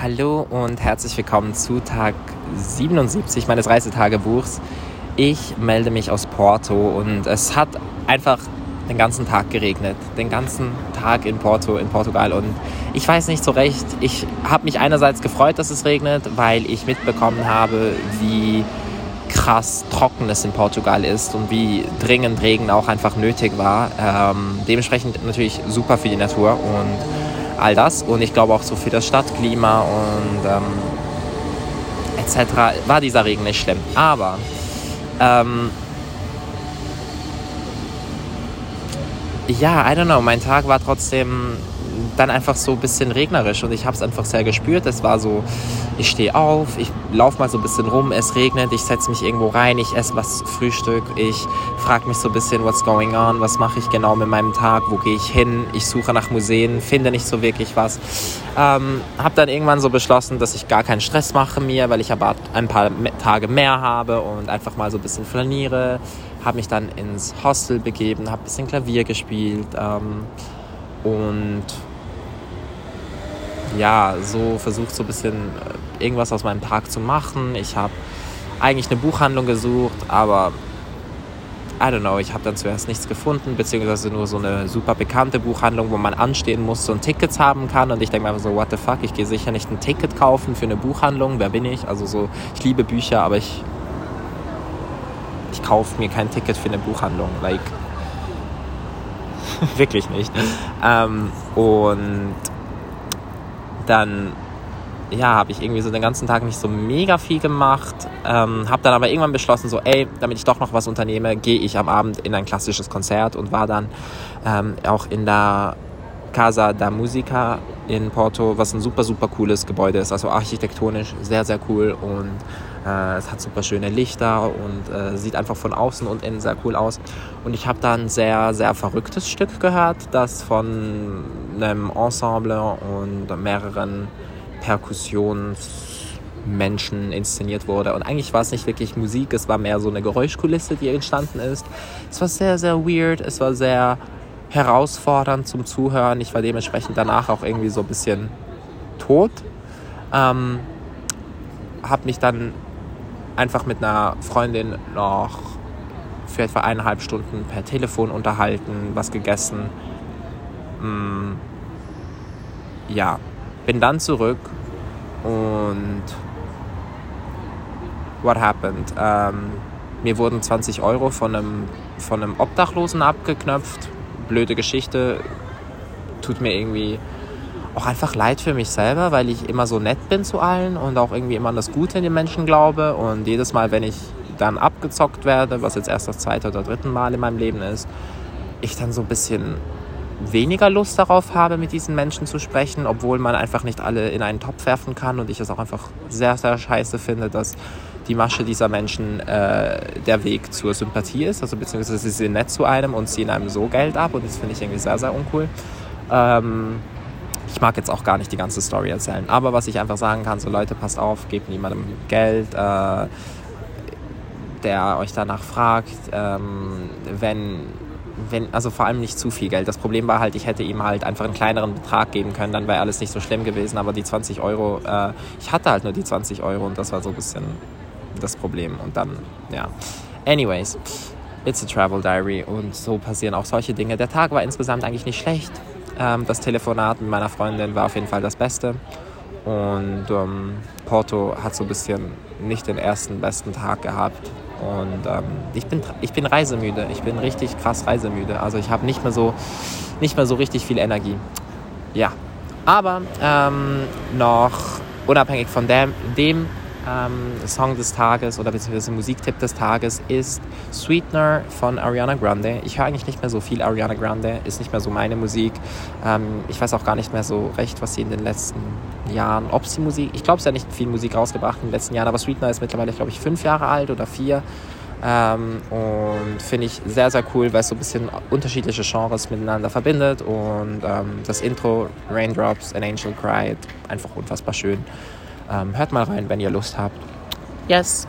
Hallo und herzlich willkommen zu Tag 77 meines Reisetagebuchs. Ich melde mich aus Porto und es hat einfach den ganzen Tag geregnet. Den ganzen Tag in Porto, in Portugal. Und ich weiß nicht so recht. Ich habe mich einerseits gefreut, dass es regnet, weil ich mitbekommen habe, wie krass trocken es in Portugal ist und wie dringend Regen auch einfach nötig war. Ähm, dementsprechend natürlich super für die Natur und all das. Und ich glaube auch so für das Stadtklima und ähm, etc. war dieser Regen nicht schlimm. Aber ähm, ja, I don't know, mein Tag war trotzdem dann einfach so ein bisschen regnerisch und ich habe es einfach sehr gespürt. Es war so, ich stehe auf, ich laufe mal so ein bisschen rum, es regnet, ich setze mich irgendwo rein, ich esse was Frühstück, ich frage mich so ein bisschen, what's going on, was mache ich genau mit meinem Tag, wo gehe ich hin, ich suche nach Museen, finde nicht so wirklich was. Ähm, habe dann irgendwann so beschlossen, dass ich gar keinen Stress mache mir, weil ich aber ein paar Tage mehr habe und einfach mal so ein bisschen flaniere. Habe mich dann ins Hostel begeben, habe ein bisschen Klavier gespielt ähm, und ja, so versucht so ein bisschen äh, irgendwas aus meinem Tag zu machen. Ich habe eigentlich eine Buchhandlung gesucht, aber I don't know, ich habe dann zuerst nichts gefunden, beziehungsweise nur so eine super bekannte Buchhandlung, wo man anstehen muss und Tickets haben kann. Und ich denke mir einfach so, what the fuck, ich gehe sicher nicht ein Ticket kaufen für eine Buchhandlung. Wer bin ich? Also so, ich liebe Bücher, aber ich, ich kaufe mir kein Ticket für eine Buchhandlung. Like, wirklich nicht. Ähm, und dann ja, habe ich irgendwie so den ganzen Tag nicht so mega viel gemacht. Ähm, habe dann aber irgendwann beschlossen, so, ey, damit ich doch noch was unternehme, gehe ich am Abend in ein klassisches Konzert und war dann ähm, auch in der Casa da Musica in Porto, was ein super, super cooles Gebäude ist. Also architektonisch sehr, sehr cool und äh, es hat super schöne Lichter und äh, sieht einfach von außen und innen sehr cool aus. Und ich habe da ein sehr, sehr verrücktes Stück gehört, das von einem Ensemble und mehreren Perkussionsmenschen inszeniert wurde. Und eigentlich war es nicht wirklich Musik, es war mehr so eine Geräuschkulisse, die entstanden ist. Es war sehr, sehr weird, es war sehr herausfordernd zum Zuhören. Ich war dementsprechend danach auch irgendwie so ein bisschen tot. Ähm, habe mich dann einfach mit einer Freundin noch für etwa eineinhalb Stunden per Telefon unterhalten, was gegessen. Mm, ja, bin dann zurück und what happened? Ähm, mir wurden 20 Euro von einem, von einem Obdachlosen abgeknöpft. Blöde Geschichte. Tut mir irgendwie auch einfach leid für mich selber, weil ich immer so nett bin zu allen und auch irgendwie immer an das Gute in den Menschen glaube. Und jedes Mal, wenn ich dann abgezockt werde, was jetzt erst das zweite oder dritte Mal in meinem Leben ist, ich dann so ein bisschen weniger Lust darauf habe, mit diesen Menschen zu sprechen, obwohl man einfach nicht alle in einen Topf werfen kann und ich es auch einfach sehr, sehr scheiße finde, dass die Masche dieser Menschen äh, der Weg zur Sympathie ist, also beziehungsweise sie sind nett zu einem und ziehen einem so Geld ab und das finde ich irgendwie sehr, sehr uncool. Ähm, ich mag jetzt auch gar nicht die ganze Story erzählen, aber was ich einfach sagen kann, so Leute, passt auf, gebt niemandem Geld, äh, der euch danach fragt, ähm, wenn, wenn, also vor allem nicht zu viel Geld. Das Problem war halt, ich hätte ihm halt einfach einen kleineren Betrag geben können, dann wäre alles nicht so schlimm gewesen, aber die 20 Euro, äh, ich hatte halt nur die 20 Euro und das war so ein bisschen das Problem und dann, ja. Anyways, it's a travel diary und so passieren auch solche Dinge. Der Tag war insgesamt eigentlich nicht schlecht. Ähm, das Telefonat mit meiner Freundin war auf jeden Fall das Beste. Und ähm, Porto hat so ein bisschen nicht den ersten besten Tag gehabt. Und ähm, ich, bin, ich bin reisemüde. Ich bin richtig krass reisemüde. Also ich habe nicht, mehr so, nicht mehr so richtig viel Energie. Ja. Aber ähm, noch unabhängig von dem, dem ähm, Song des Tages oder beziehungsweise Musiktipp des Tages ist Sweetener von Ariana Grande. Ich höre eigentlich nicht mehr so viel Ariana Grande, ist nicht mehr so meine Musik. Ähm, ich weiß auch gar nicht mehr so recht, was sie in den letzten Jahren, ob sie Musik, ich glaube, sie hat nicht viel Musik rausgebracht in den letzten Jahren, aber Sweetener ist mittlerweile, glaube ich, fünf Jahre alt oder vier. Ähm, und finde ich sehr, sehr cool, weil es so ein bisschen unterschiedliche Genres miteinander verbindet. Und ähm, das Intro, Raindrops, An Angel Cried, einfach unfassbar schön. Ähm, hört mal rein, wenn ihr Lust habt. Yes.